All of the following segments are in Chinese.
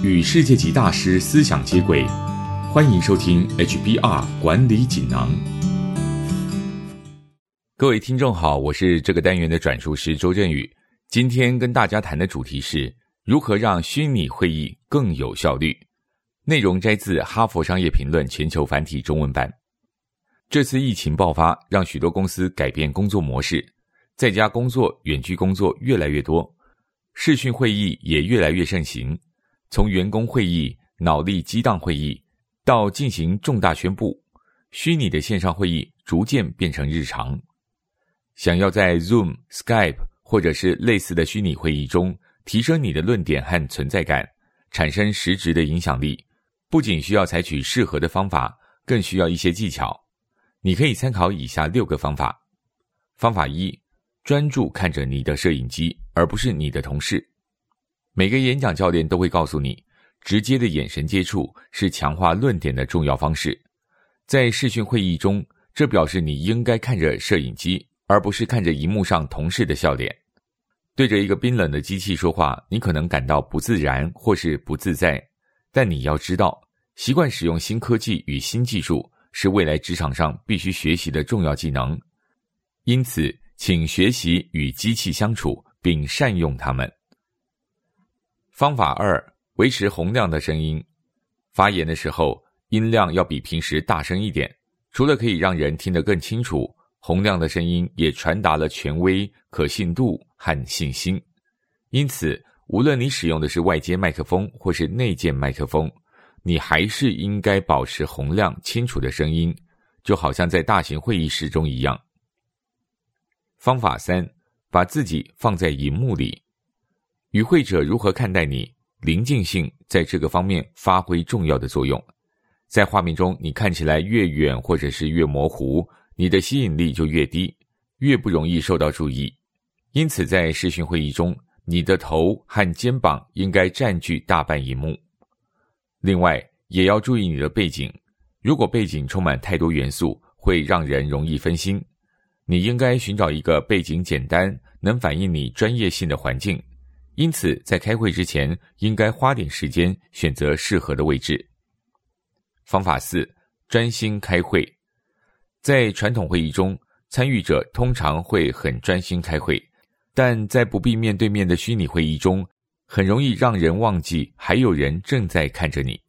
与世界级大师思想接轨，欢迎收听 HBR 管理锦囊。各位听众好，我是这个单元的转述师周振宇。今天跟大家谈的主题是如何让虚拟会议更有效率。内容摘自《哈佛商业评论》全球繁体中文版。这次疫情爆发，让许多公司改变工作模式，在家工作、远距工作越来越多，视讯会议也越来越盛行。从员工会议、脑力激荡会议到进行重大宣布，虚拟的线上会议逐渐变成日常。想要在 Zoom、Skype 或者是类似的虚拟会议中提升你的论点和存在感，产生实质的影响力，不仅需要采取适合的方法，更需要一些技巧。你可以参考以下六个方法：方法一，专注看着你的摄影机，而不是你的同事。每个演讲教练都会告诉你，直接的眼神接触是强化论点的重要方式。在视讯会议中，这表示你应该看着摄影机，而不是看着荧幕上同事的笑脸。对着一个冰冷的机器说话，你可能感到不自然或是不自在。但你要知道，习惯使用新科技与新技术。是未来职场上必须学习的重要技能，因此，请学习与机器相处，并善用它们。方法二：维持洪亮的声音。发言的时候，音量要比平时大声一点。除了可以让人听得更清楚，洪亮的声音也传达了权威、可信度和信心。因此，无论你使用的是外接麦克风或是内建麦克风。你还是应该保持洪亮、清楚的声音，就好像在大型会议室中一样。方法三：把自己放在荧幕里，与会者如何看待你，临近性在这个方面发挥重要的作用。在画面中，你看起来越远或者是越模糊，你的吸引力就越低，越不容易受到注意。因此，在视讯会议中，你的头和肩膀应该占据大半荧幕。另外，也要注意你的背景。如果背景充满太多元素，会让人容易分心。你应该寻找一个背景简单、能反映你专业性的环境。因此，在开会之前，应该花点时间选择适合的位置。方法四：专心开会。在传统会议中，参与者通常会很专心开会，但在不必面对面的虚拟会议中。很容易让人忘记还有人正在看着你，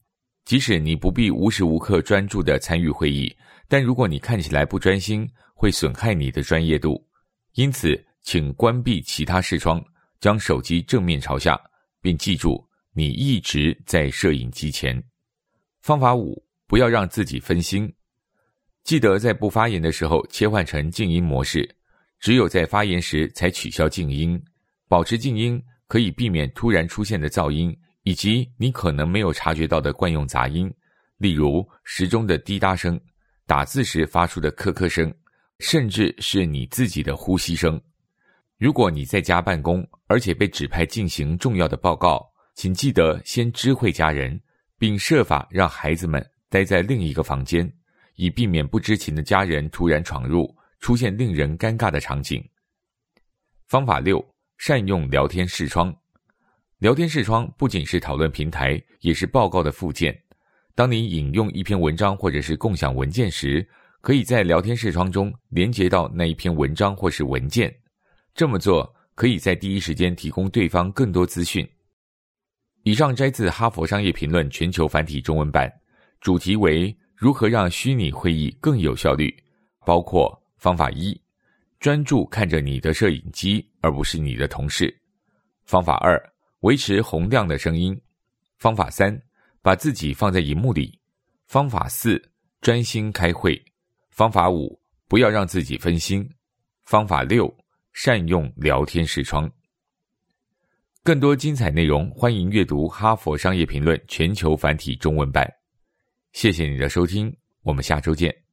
即使你不必无时无刻专注的参与会议，但如果你看起来不专心，会损害你的专业度。因此，请关闭其他视窗，将手机正面朝下，并记住你一直在摄影机前。方法五：不要让自己分心，记得在不发言的时候切换成静音模式，只有在发言时才取消静音，保持静音。可以避免突然出现的噪音，以及你可能没有察觉到的惯用杂音，例如时钟的滴答声、打字时发出的咳咳声，甚至是你自己的呼吸声。如果你在家办公，而且被指派进行重要的报告，请记得先知会家人，并设法让孩子们待在另一个房间，以避免不知情的家人突然闯入，出现令人尴尬的场景。方法六。善用聊天视窗，聊天视窗不仅是讨论平台，也是报告的附件。当你引用一篇文章或者是共享文件时，可以在聊天视窗中连接到那一篇文章或是文件。这么做可以在第一时间提供对方更多资讯。以上摘自《哈佛商业评论》全球繁体中文版，主题为如何让虚拟会议更有效率，包括方法一。专注看着你的摄影机，而不是你的同事。方法二：维持洪亮的声音。方法三：把自己放在荧幕里。方法四：专心开会。方法五：不要让自己分心。方法六：善用聊天视窗。更多精彩内容，欢迎阅读《哈佛商业评论》全球繁体中文版。谢谢你的收听，我们下周见。